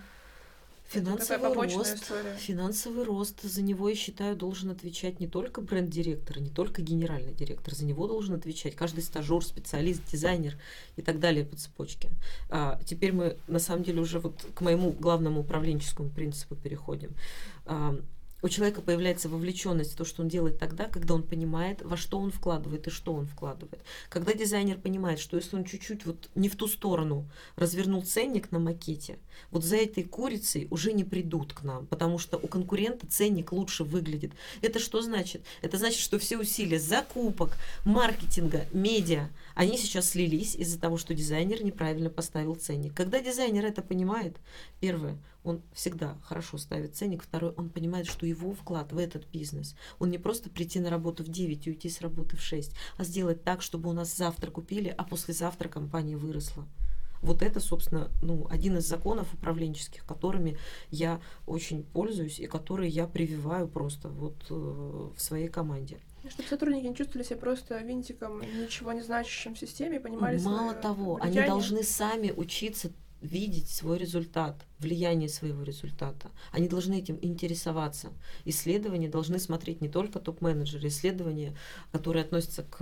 Финансовый рост,
история?
финансовый рост, за него, я считаю, должен отвечать не только бренд-директор, не только генеральный директор, за него должен отвечать каждый стажер, специалист, дизайнер и так далее по цепочке. А, теперь мы, на самом деле, уже вот к моему главному управленческому принципу переходим. А, у человека появляется вовлеченность в то, что он делает тогда, когда он понимает, во что он вкладывает и что он вкладывает. Когда дизайнер понимает, что если он чуть-чуть вот не в ту сторону развернул ценник на макете, вот за этой курицей уже не придут к нам, потому что у конкурента ценник лучше выглядит. Это что значит? Это значит, что все усилия закупок, маркетинга, медиа, они сейчас слились из-за того, что дизайнер неправильно поставил ценник. Когда дизайнер это понимает, первое, он всегда хорошо ставит ценник, второе, он понимает, что его вклад в этот бизнес, он не просто прийти на работу в 9 и уйти с работы в 6, а сделать так, чтобы у нас завтра купили, а послезавтра компания выросла. Вот это, собственно, ну, один из законов управленческих, которыми я очень пользуюсь и которые я прививаю просто вот э, в своей команде.
Чтобы сотрудники не чувствовали себя просто винтиком, ничего не значащим в системе, понимали
Мало того, они
влияние.
должны сами учиться видеть свой результат, влияние своего результата. Они должны этим интересоваться. Исследования должны смотреть не только топ-менеджеры, исследования, которые относятся к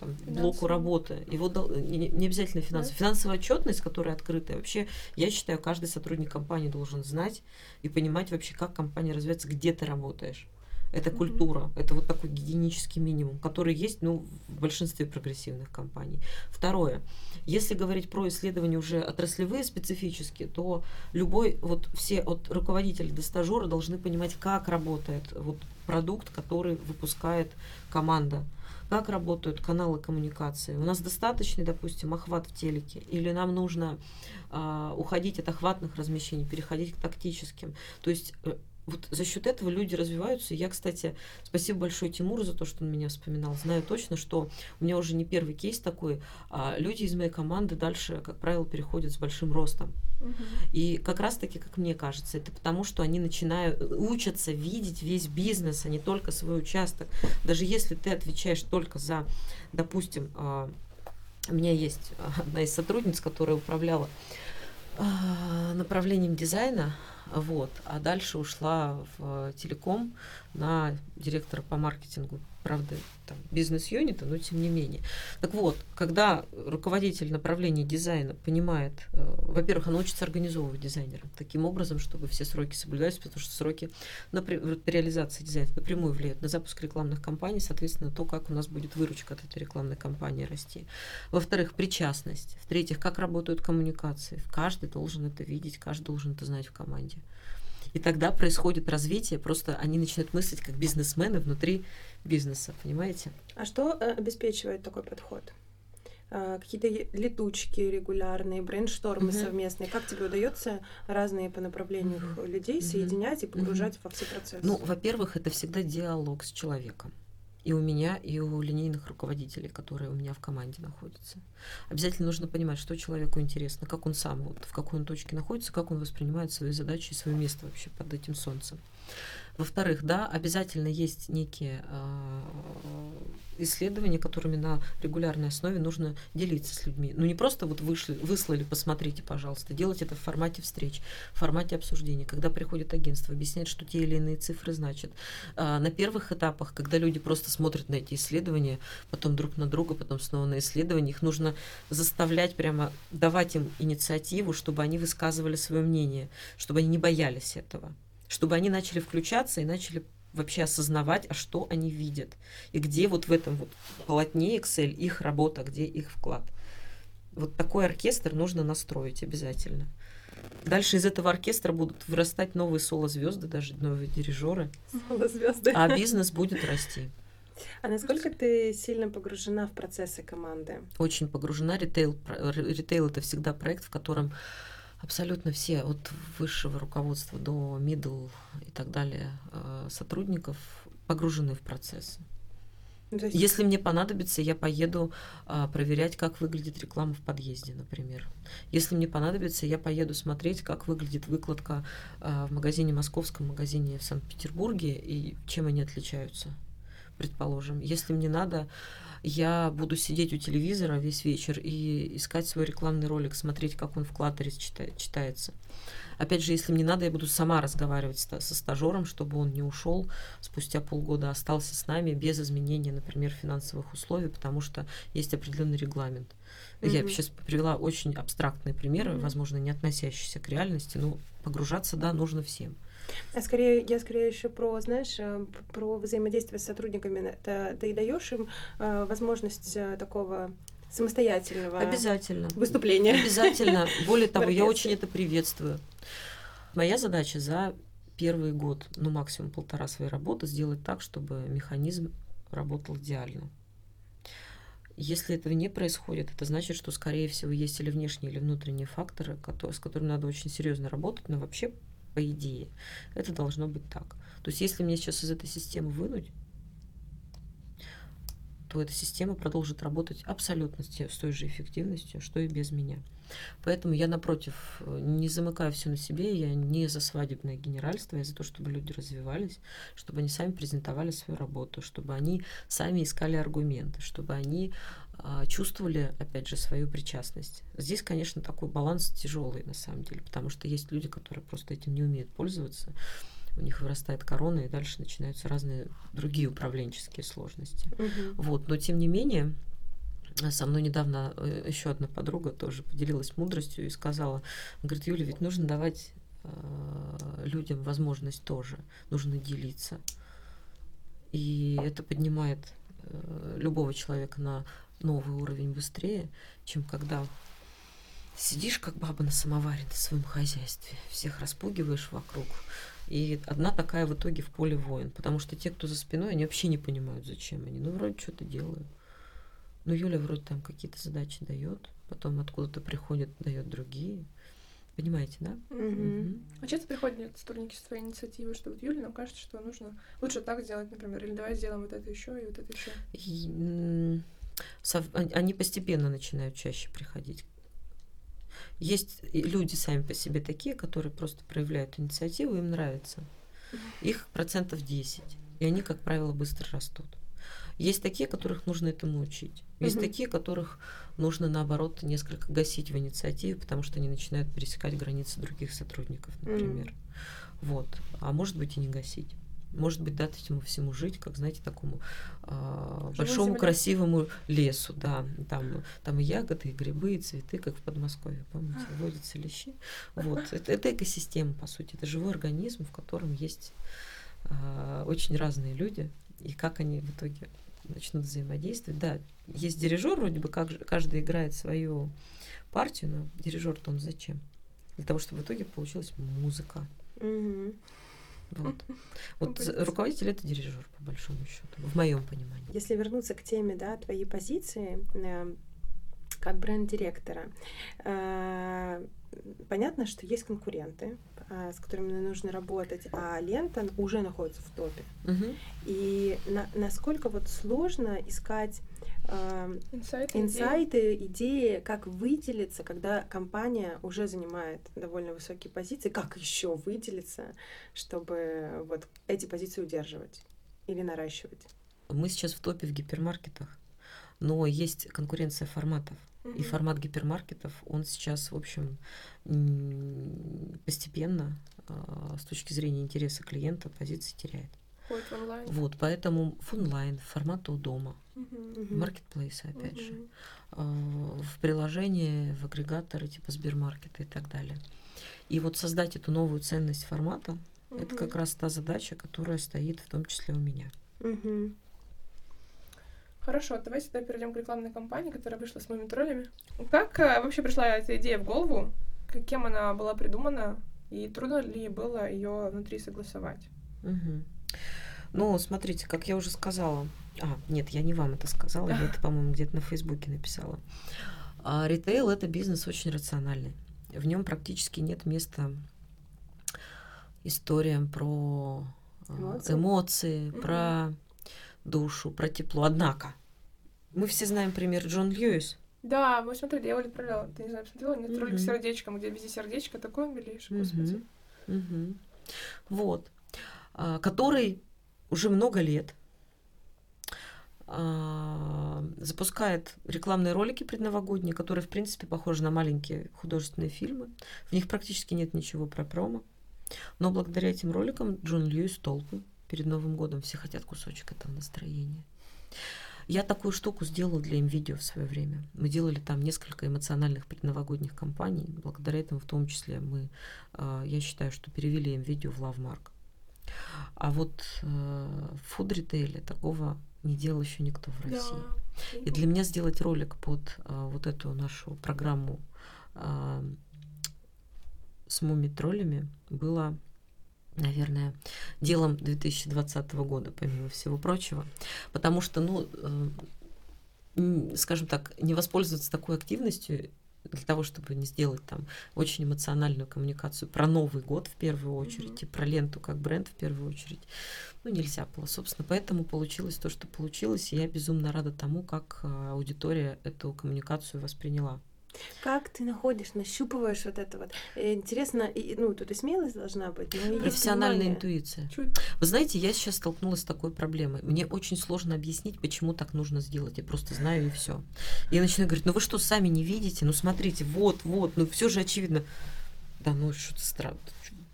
там, блоку работы. Его не, не обязательно финансовая. Финансовая отчетность, которая открытая, вообще, я считаю, каждый сотрудник компании должен знать и понимать вообще, как компания развивается, где ты работаешь. Это культура, это вот такой гигиенический минимум, который есть ну, в большинстве прогрессивных компаний. Второе, если говорить про исследования уже отраслевые специфические, то любой, вот все от руководителя до стажера должны понимать, как работает вот продукт, который выпускает команда как работают каналы коммуникации. У нас достаточный, допустим, охват в телеке, или нам нужно э, уходить от охватных размещений, переходить к тактическим. То есть э, вот за счет этого люди развиваются. Я, кстати, спасибо большое Тимуру за то, что он меня вспоминал. Знаю точно, что у меня уже не первый кейс такой. А люди из моей команды дальше, как правило, переходят с большим ростом. Угу. И как раз-таки, как мне кажется, это потому, что они начинают учатся видеть весь бизнес, а не только свой участок. Даже если ты отвечаешь только за, допустим, а, у меня есть одна из сотрудниц, которая управляла а, направлением дизайна вот. А дальше ушла в телеком на директора по маркетингу, правда, там, бизнес-юнита, но тем не менее. Так вот, когда руководитель направления дизайна понимает, э, во-первых, он учится организовывать дизайнера таким образом, чтобы все сроки соблюдались, потому что сроки на реализации дизайна напрямую влияют на запуск рекламных кампаний, соответственно, то, как у нас будет выручка от этой рекламной кампании расти. Во-вторых, причастность. В-третьих, как работают коммуникации. Каждый должен это видеть, каждый должен это знать в команде. И тогда происходит развитие, просто они начинают мыслить как бизнесмены внутри бизнеса, понимаете?
А что э, обеспечивает такой подход? А, какие-то летучки регулярные, брейнштормы uh-huh. совместные. Как тебе удается разные по направлению uh-huh. людей соединять и погружать uh-huh. во все процессы?
Ну, во-первых, это всегда диалог с человеком и у меня, и у линейных руководителей, которые у меня в команде находятся. Обязательно нужно понимать, что человеку интересно, как он сам, вот, в какой он точке находится, как он воспринимает свои задачи и свое место вообще под этим солнцем. Во-вторых, да, обязательно есть некие э, исследования, которыми на регулярной основе нужно делиться с людьми. Ну не просто вот вышли, выслали, посмотрите, пожалуйста, делать это в формате встреч, в формате обсуждения, когда приходит агентство, объясняет, что те или иные цифры значат. А на первых этапах, когда люди просто смотрят на эти исследования, потом друг на друга, потом снова на исследования, их нужно заставлять прямо, давать им инициативу, чтобы они высказывали свое мнение, чтобы они не боялись этого чтобы они начали включаться и начали вообще осознавать, а что они видят, и где вот в этом вот полотне Excel их работа, где их вклад. Вот такой оркестр нужно настроить обязательно. Дальше из этого оркестра будут вырастать новые соло-звезды, даже новые дирижеры.
Соло-звезды.
А бизнес будет расти.
А насколько ты сильно погружена в процессы команды?
Очень погружена. Ритейл, ритейл это всегда проект, в котором абсолютно все, от высшего руководства до middle и так далее, э, сотрудников погружены в процессы. Ну, есть... Если мне понадобится, я поеду а, проверять, как выглядит реклама в подъезде, например. Если мне понадобится, я поеду смотреть, как выглядит выкладка а, в магазине московском, магазине в Санкт-Петербурге и чем они отличаются, предположим. Если мне надо я буду сидеть у телевизора весь вечер и искать свой рекламный ролик, смотреть, как он в клаттере читается. Опять же, если мне надо, я буду сама разговаривать со стажером, чтобы он не ушел спустя полгода, остался с нами без изменения, например, финансовых условий, потому что есть определенный регламент. Mm-hmm. Я сейчас привела очень абстрактные примеры, mm-hmm. возможно, не относящиеся к реальности, но погружаться, да, нужно всем.
А скорее, я скорее еще про, знаешь, э, про взаимодействие с сотрудниками. Ты, ты даешь им э, возможность э, такого самостоятельного
Обязательно.
выступления.
Обязательно. Более того, я очень это приветствую. Моя задача за первый год, ну максимум полтора своей работы, сделать так, чтобы механизм работал идеально. Если этого не происходит, это значит, что, скорее всего, есть или внешние, или внутренние факторы, с которыми надо очень серьезно работать, но вообще по идее. Это должно быть так. То есть если мне сейчас из этой системы вынуть, то эта система продолжит работать абсолютно с той же эффективностью, что и без меня. Поэтому я, напротив, не замыкаю все на себе, я не за свадебное генеральство, я за то, чтобы люди развивались, чтобы они сами презентовали свою работу, чтобы они сами искали аргументы, чтобы они чувствовали, опять же, свою причастность. Здесь, конечно, такой баланс тяжелый на самом деле, потому что есть люди, которые просто этим не умеют пользоваться, у них вырастает корона, и дальше начинаются разные другие управленческие сложности.
Мгм.
Вот, но тем не менее, со мной недавно э, еще одна подруга тоже поделилась мудростью и сказала, говорит, Юля, ведь нужно давать э, людям возможность тоже, нужно делиться. И это поднимает э, любого человека на новый уровень быстрее, чем когда сидишь как баба на самоваре на своем хозяйстве, всех распугиваешь вокруг. И одна такая в итоге в поле воин, потому что те, кто за спиной, они вообще не понимают, зачем они. Ну, вроде что-то делают. Ну, Юля вроде там какие-то задачи дает, потом откуда-то приходит, дает другие. Понимаете, да?
Мгм.
Мгм.
А часто приходят сотрудники с твоей инициативы, что вот Юля, нам кажется, что нужно лучше так сделать, например, или давай сделаем вот это еще и вот это еще.
И, они постепенно начинают чаще приходить. Есть люди сами по себе такие, которые просто проявляют инициативу, им нравится. Их процентов 10. И они, как правило, быстро растут. Есть такие, которых нужно этому учить. Есть
Мгм.
такие, которых нужно, наоборот, несколько гасить в инициативе, потому что они начинают пересекать границы других сотрудников, например. Вот. А может быть и не гасить. Может быть, дать этому всему жить, как, знаете, такому
Живой
большому
земле.
красивому лесу, да. Там, там и ягоды, и грибы, и цветы, как в Подмосковье, помните, водятся лещи. Вот. Это, это экосистема, по сути. Это живой организм, в котором есть а, очень разные люди. И как они в итоге начнут взаимодействовать. Да, есть дирижер, вроде бы как, каждый играет свою партию, но дирижер-то он зачем? Для того, чтобы в итоге получилась музыка.
Мгм.
Вот. Вот руководитель это дирижер, по большому счету, в моем понимании.
Если вернуться к теме, да, твоей позиции э, как бренд-директора, э, понятно, что есть конкуренты, а, с которыми нужно работать, а лента уже находится в топе.
Мгм.
И на- насколько вот сложно искать э,
Инсайты, идеи.
инсайты, идеи, как выделиться, когда компания уже занимает довольно высокие позиции, как еще выделиться, чтобы вот эти позиции удерживать или наращивать.
Мы сейчас в топе в гипермаркетах, но есть конкуренция форматов. И формат гипермаркетов, он сейчас, в общем, постепенно а, с точки зрения интереса клиента позиции теряет.
Ходит в онлайн.
Вот, поэтому в онлайн, формат у дома.
Мгм.
маркетплейсы, опять же,
Мгм.
а, в приложение, в агрегаторы типа Сбермаркета и так далее. И вот создать эту новую ценность формата, это
Мгм.
как раз та задача, которая стоит в том числе у меня.
Мгм.
Хорошо, давайте тогда перейдем к рекламной кампании, которая вышла с моими троллями. Как э, вообще пришла эта идея в голову? Кем она была придумана? И трудно ли было ее внутри согласовать?
Мгм. Ну, смотрите, как я уже сказала. А, нет, я не вам это сказала, я это, по-моему, где-то на Фейсбуке написала. А, ритейл это бизнес очень рациональный. В нем практически нет места историям про а,
Эмоции.
эмоции,
Мгм.
про душу, про тепло. Однако, мы все знаем пример Джон Льюис.
Да, мы смотрели, я Оля отправляла. Ты не знаю, посмотрела? Нет, ролик
Мгм.
с сердечком, где везде сердечко, такой он милейший, господи.
Мгм. Вот. А, Который уже много лет а, запускает рекламные ролики предновогодние, которые, в принципе, похожи на маленькие художественные фильмы. В них практически нет ничего про промо. Но благодаря этим роликам Джон Льюис толпы перед Новым годом все хотят кусочек этого настроения. Я такую штуку сделала для видео в свое время. Мы делали там несколько эмоциональных предновогодних кампаний. Благодаря этому, в том числе, мы, а, я считаю, что перевели им видео в Лавмарк. А вот э, фуд-ритейле такого не делал еще никто в России.
Да.
И для меня сделать ролик под а, вот эту нашу программу а, с муми-троллями было, наверное, делом 2020 года, помимо всего прочего. Потому что, ну, э, скажем так, не воспользоваться такой активностью для того, чтобы не сделать там очень эмоциональную коммуникацию про Новый год в первую очередь
Мгм.
и про ленту как бренд в первую очередь, ну, нельзя было. Собственно, поэтому получилось то, что получилось, и я безумно рада тому, как а, аудитория эту коммуникацию восприняла.
Как ты находишь, нащупываешь вот это вот? Э, интересно, и, ну, тут и смелость должна быть, но
Профессиональная интуиция. Вы знаете, я сейчас столкнулась с такой проблемой. Мне очень сложно объяснить, почему так нужно сделать. Я просто знаю и все. Я начинаю говорить, ну вы что, сами не видите? Ну смотрите, вот, вот, ну все же очевидно. Да ну что-то странно.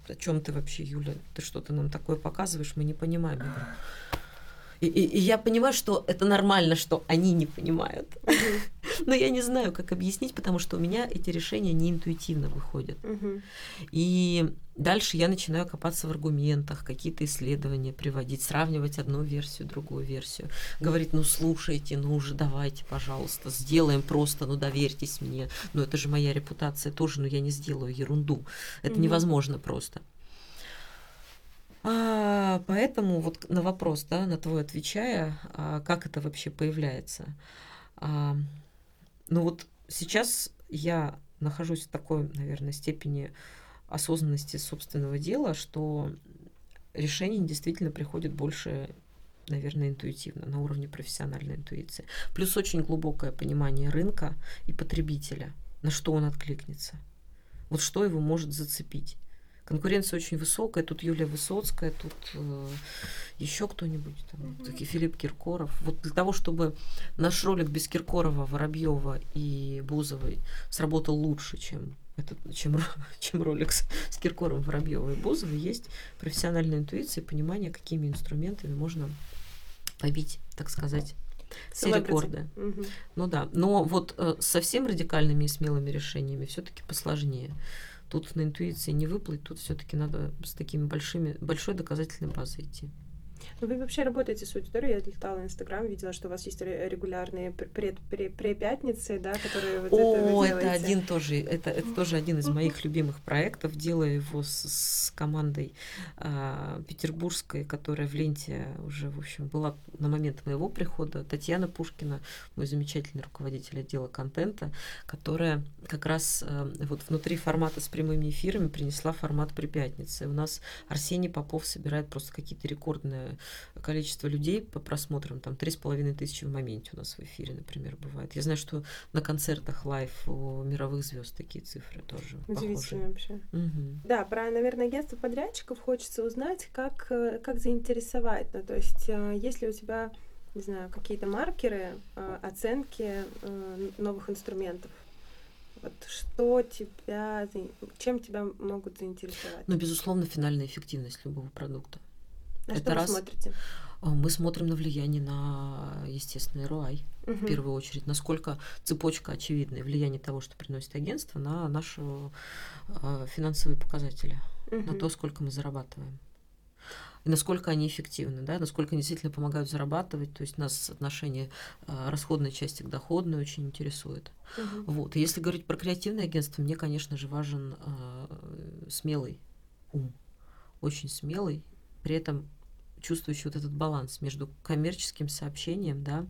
О чем ты вообще, Юля? Ты что-то нам такое показываешь, мы не понимаем. Я говорю, и, и, и я понимаю, что это нормально, что они не понимают. Но я не знаю, как объяснить, потому что у меня эти решения не интуитивно выходят. И дальше я начинаю копаться в аргументах, какие-то исследования приводить, сравнивать одну версию, другую версию. Говорить, ну слушайте, ну уже давайте, пожалуйста, сделаем просто, ну доверьтесь мне. Ну это же моя репутация тоже, но я не сделаю ерунду. Это невозможно просто. А, поэтому вот на вопрос, да, на твой отвечая, а, как это вообще появляется. А, ну вот сейчас я нахожусь в такой, наверное, степени осознанности собственного дела, что решение действительно приходит больше, наверное, интуитивно, на уровне профессиональной интуиции. Плюс очень глубокое понимание рынка и потребителя, на что он откликнется. Вот что его может зацепить. Конкуренция очень высокая. Тут Юлия Высоцкая, тут еще кто-нибудь, там,
Мгм.
такие Филипп Киркоров. Вот для того, чтобы наш ролик без Киркорова, Воробьева и Бузовой сработал лучше, чем этот, чем, чем ролик с, с Киркоровым, Воробьевой и Бузовой, есть профессиональная интуиция и понимание, какими инструментами можно побить, так сказать, все рекорды.
Мгм.
Ну да, но вот э, совсем радикальными и смелыми решениями все-таки посложнее. Тут на интуиции не выплыть, тут все-таки надо с такими большими, большой доказательной базой идти.
Ну, вы вообще работаете с аудиторией. Я летала в Инстаграм, видела, что у вас есть ре- регулярные пре-пятницы, да, которые вот это
О,
вы
это один тоже, это, это тоже один из моих любимых проектов. Делаю его с, с командой а, петербургской, которая в ленте уже, в общем, была на момент моего прихода. Татьяна Пушкина, мой замечательный руководитель отдела контента, которая как раз а, вот внутри формата с прямыми эфирами принесла формат при пятнице. У нас Арсений Попов собирает просто какие-то рекордные количество людей по просмотрам, там три с половиной тысячи в моменте у нас в эфире, например, бывает. Я знаю, что на концертах live у мировых звезд такие цифры тоже
Удивительно
похожие.
вообще.
Мгм.
Да, про, наверное, агентство подрядчиков хочется узнать, как, э, как заинтересовать. Ну, то есть, э, есть ли у тебя, не знаю, какие-то маркеры, э, оценки э, новых инструментов? Вот что тебя, чем тебя могут заинтересовать?
Ну, безусловно, финальная эффективность любого продукта.
На
это
что
раз.
вы смотрите?
А Мы смотрим на влияние на, естественно, ROI в
Мгм.
первую очередь, насколько цепочка очевидная, влияние того, что приносит агентство, на наши а, финансовые показатели. на
Мгм.
то, сколько мы зарабатываем. И насколько они эффективны, да, насколько они действительно помогают зарабатывать. То есть нас соотношение а, расходной части к доходной очень интересует.
Мгм.
Вот. И если говорить про креативное агентство, мне, конечно же, важен а, смелый ум. Очень смелый, при этом чувствующий вот этот баланс между коммерческим сообщением, да,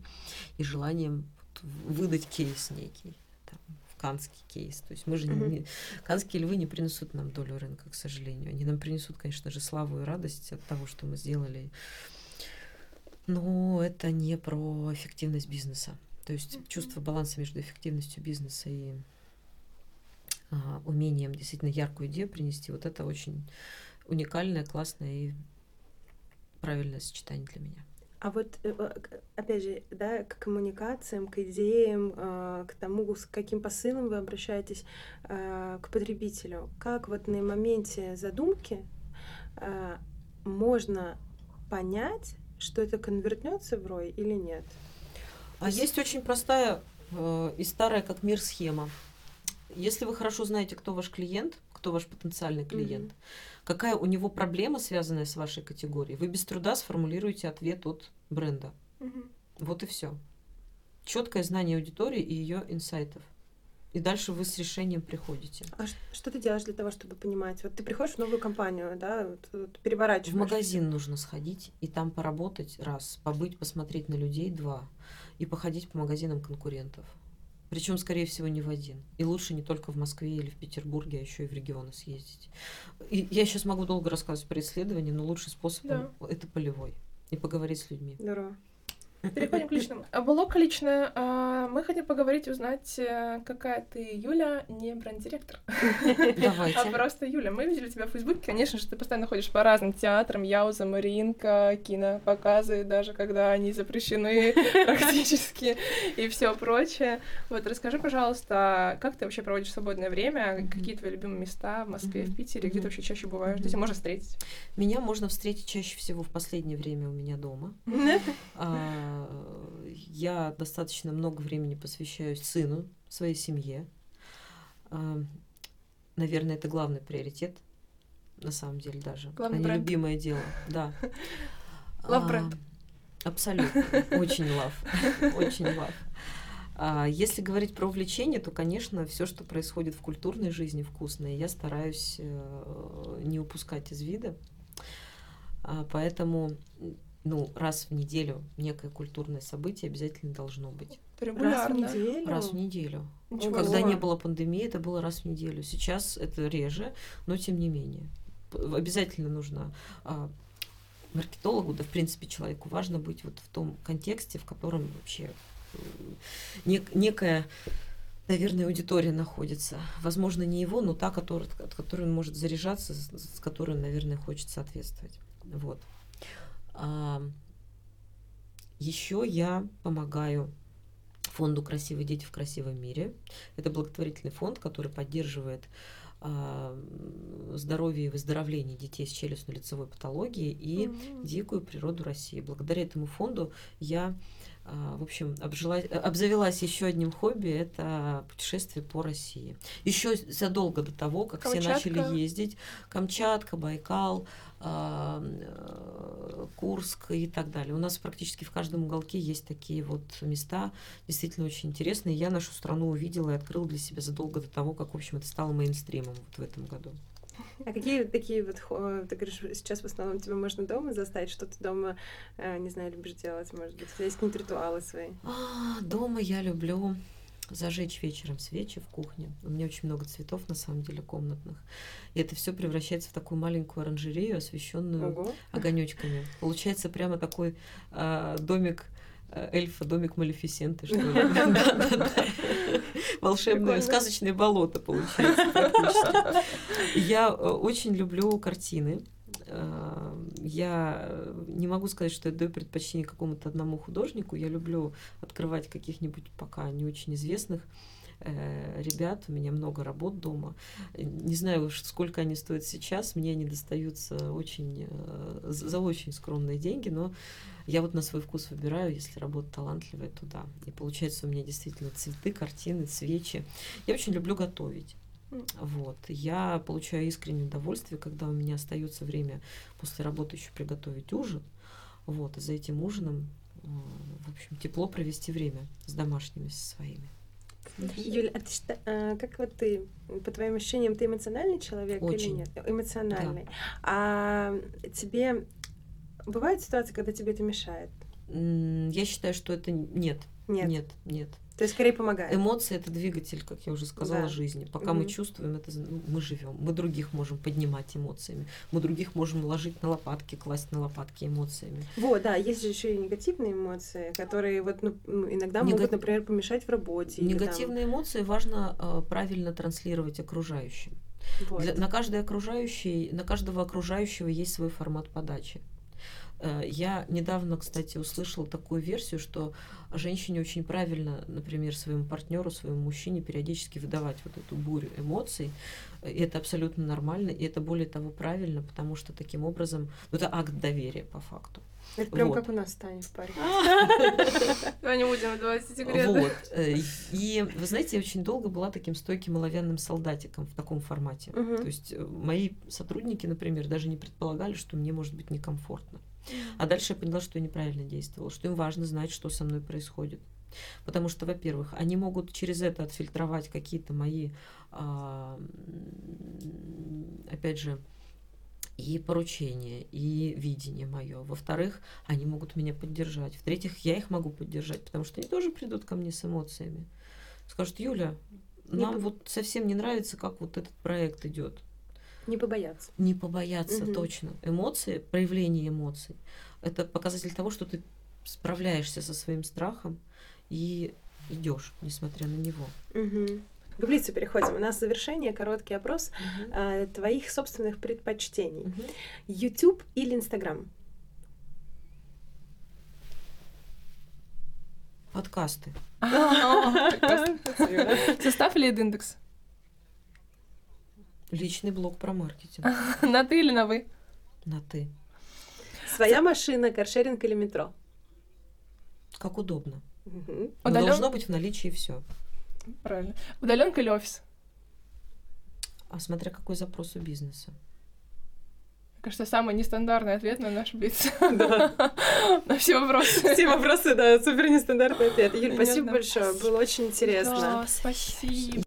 и желанием выдать кейс некий, там, в канский кейс. То есть мы же не- канские львы не принесут нам долю рынка, к сожалению. Они нам принесут, конечно же, славу и радость от того, что мы сделали. Но это не про эффективность бизнеса. То есть чувство баланса между эффективностью бизнеса и а, умением действительно яркую идею принести, вот это очень уникальное, классное и правильное сочетание для меня.
А вот, э, э, опять же, да, к коммуникациям, к идеям, э, к тому, с каким посылом вы обращаетесь к потребителю. Как вот на моменте задумки можно понять, что это конвертнется в рой или нет?
А есть очень простая и старая как мир схема. Если вы хорошо знаете, кто ваш клиент, кто ваш потенциальный клиент,
Мгм.
какая у него проблема, связанная с вашей категорией, вы без труда сформулируете ответ от бренда.
Мгм.
Вот и все. Четкое знание аудитории и ее инсайтов. И дальше вы с решением приходите.
А что ты делаешь для того, чтобы понимать? Вот ты приходишь в новую компанию, да, вот, вот
В
переворачиваешь.
магазин нужно сходить и там поработать раз, побыть, посмотреть на людей два и походить по магазинам конкурентов. Причем, скорее всего, не в один. И лучше не только в Москве или в Петербурге, а еще и в регионы съездить. И я сейчас могу долго рассказывать про исследования, но лучший способ
Да.
это полевой. И поговорить с людьми.
Здорово.
Переходим к личному. А блог лично. а, Мы хотим поговорить, узнать, э, какая ты, Юля, не бренд-директор, а просто Юля. Мы видели тебя в Фейсбуке, конечно же, ты постоянно ходишь по разным театрам, Яуза, Мариинка, кинопоказы, даже когда они запрещены практически и все прочее. Вот расскажи, пожалуйста, как ты вообще проводишь свободное время, какие твои любимые места в Москве, в. Питере, где ты вообще чаще бываешь, где тебя можно встретить?
Меня можно встретить чаще всего в последнее время у меня дома. А, Я достаточно много времени посвящаю сыну, своей семье. А, Наверное, это главный приоритет, на самом деле даже.
Главный
а не
бренд.
любимое дело, да. А,
бренд.
Абсолютно. Очень лав. Очень лав. А Если говорить про увлечение, то, конечно, все, что происходит в культурной жизни вкусное, я стараюсь э, не упускать из вида. А, Поэтому, ну, раз в неделю некое культурное событие обязательно должно быть.
Это
Раз в
регулярно.
неделю?
Раз в неделю.
Ничего
Когда
себе.
не было пандемии, это было раз в неделю. Сейчас это реже, но тем не менее. Обязательно нужно а, маркетологу, да, в принципе, человеку важно быть вот в том контексте, в котором вообще м, нек- некая, наверное, аудитория находится. Возможно, не его, но та, которая, от которой он может заряжаться, с, которой, он, наверное, хочет соответствовать. Вот. Еще я помогаю фонду «Красивые дети в красивом мире». Это благотворительный фонд, который поддерживает здоровье и выздоровление детей с челюстно-лицевой патологией и
М.
дикую природу России. Благодаря этому фонду я, в общем, обжилась- обзавелась еще одним хобби – это путешествие по России. Еще задолго до того, как все
Камчатка.
начали ездить, Камчатка, Байкал, а, э, Курск и так далее. У нас практически в каждом уголке есть такие вот места, действительно очень интересные. Я нашу страну увидела и открыла для себя задолго до того, как, в общем, это стало мейнстримом вот в этом году.
А какие такие вот, ты говоришь, сейчас в основном тебя можно дома заставить, что ты дома, э, не знаю, любишь делать, может быть, у тебя есть какие-нибудь ритуалы свои?
А, Дома я люблю зажечь вечером свечи в кухне. У меня очень много цветов, на самом деле, комнатных. И это все превращается в такую маленькую оранжерею, освещенную
Ого.
огонечками. Получается прямо такой а, домик эльфа, домик Малефисенты, что ли. Волшебное, сказочное болото получается практически. Я э, очень люблю картины. Э, Я э, не могу сказать, что я даю предпочтение какому-то одному художнику. Я люблю открывать каких-нибудь пока не очень известных э, ребят. У меня много работ дома. Э, Не знаю, уж сколько они стоят сейчас. Мне они достаются очень э, за очень скромные деньги, но я вот на свой вкус выбираю, если работа талантливая, то да. И получается у меня действительно цветы, картины, свечи. Я очень люблю готовить. Вот. Я получаю искреннее удовольствие, когда у меня остается время после работы еще приготовить ужин. Вот. И за этим ужином, э, в общем, тепло провести время с домашними, со своими.
Юля, а ты счита- а как вот ты, по твоим ощущениям, ты эмоциональный человек или
Очень.
нет? Эмоциональный. А тебе бывают ситуации, когда тебе это мешает?
Я считаю, что это нет.
Нет.
Нет, нет.
То есть скорее помогает.
Эмоции это двигатель, как я уже сказала,
Да.
жизни. Пока мы
Мгм.
чувствуем это, мы живем. Мы других можем поднимать эмоциями. Мы других можем ложить на лопатки, класть на лопатки эмоциями.
Вот, да, есть же еще и негативные эмоции, которые вот ну, иногда
Нега-
могут, например, помешать в работе. или там-
Негативные эмоции важно э, правильно транслировать окружающим.
вот.
Для- на каждый окружающий, на каждого окружающего есть свой формат подачи. Э, Я недавно, кстати, услышала такую версию, что женщине очень правильно, например, своему партнеру, своему мужчине периодически выдавать вот эту бурю эмоций. Э, И это абсолютно нормально, и это более того правильно, потому что таким образом, ну, это акт доверия по факту.
Это прям
вот.
как у нас с Таней в паре.
Давай не будем выдавать секреты.
Вот. Э, И, вы знаете, я очень долго была таким стойким оловянным солдатиком в таком формате. То есть мои сотрудники, например, даже не предполагали, что мне может быть некомфортно. А дальше я поняла, что я неправильно действовала, что им важно знать, что со мной происходит. Потому что, во-первых, они могут через это отфильтровать какие-то мои, а, опять же, и поручения, и видение мое. Во-вторых, они могут меня поддержать. В-третьих, я их могу поддержать, потому что они тоже придут ко мне с эмоциями. Скажут, Юля, нам
по-
вот совсем не нравится, как вот этот проект идет.
Не побояться.
Не побояться,
Мгм.
точно. Эмоции, проявление эмоций – это показатель того, что ты справляешься со своим страхом и идешь, несмотря на него.
Угу. К блицу переходим. У нас завершение, короткий опрос
Мгм.
а, твоих собственных предпочтений.
Мгм.
YouTube или Instagram?
Подкасты.
Состав или индекс?
Личный блог про маркетинг.
На ты или на вы?
На ты.
Своя машина, каршеринг или метро?
Как удобно.
Удалён-
должно быть в наличии все.
Правильно. Удаленка или офис?
А смотря какой запрос у бизнеса.
Мне кажется, самый нестандартный ответ на наш блиц. На все вопросы.
Все вопросы, да, супер нестандартный ответ. Юль, спасибо большое, было очень интересно.
Да, Спасибо.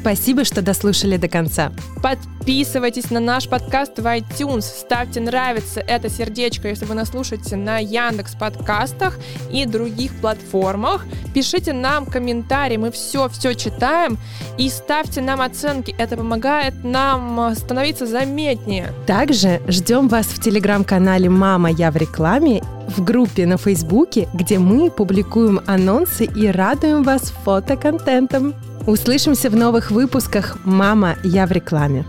Спасибо, что дослушали до конца.
Подписывайтесь на наш подкаст в iTunes, ставьте нравится это сердечко, если вы нас слушаете на Яндекс подкастах и других платформах. Пишите нам комментарии, мы все-все читаем и ставьте нам оценки, это помогает нам становиться заметнее.
Также ждем вас в телеграм-канале «Мама, я в рекламе» в группе на Фейсбуке, где мы публикуем анонсы и радуем вас фотоконтентом. Услышимся в новых выпусках «Мама, я в рекламе».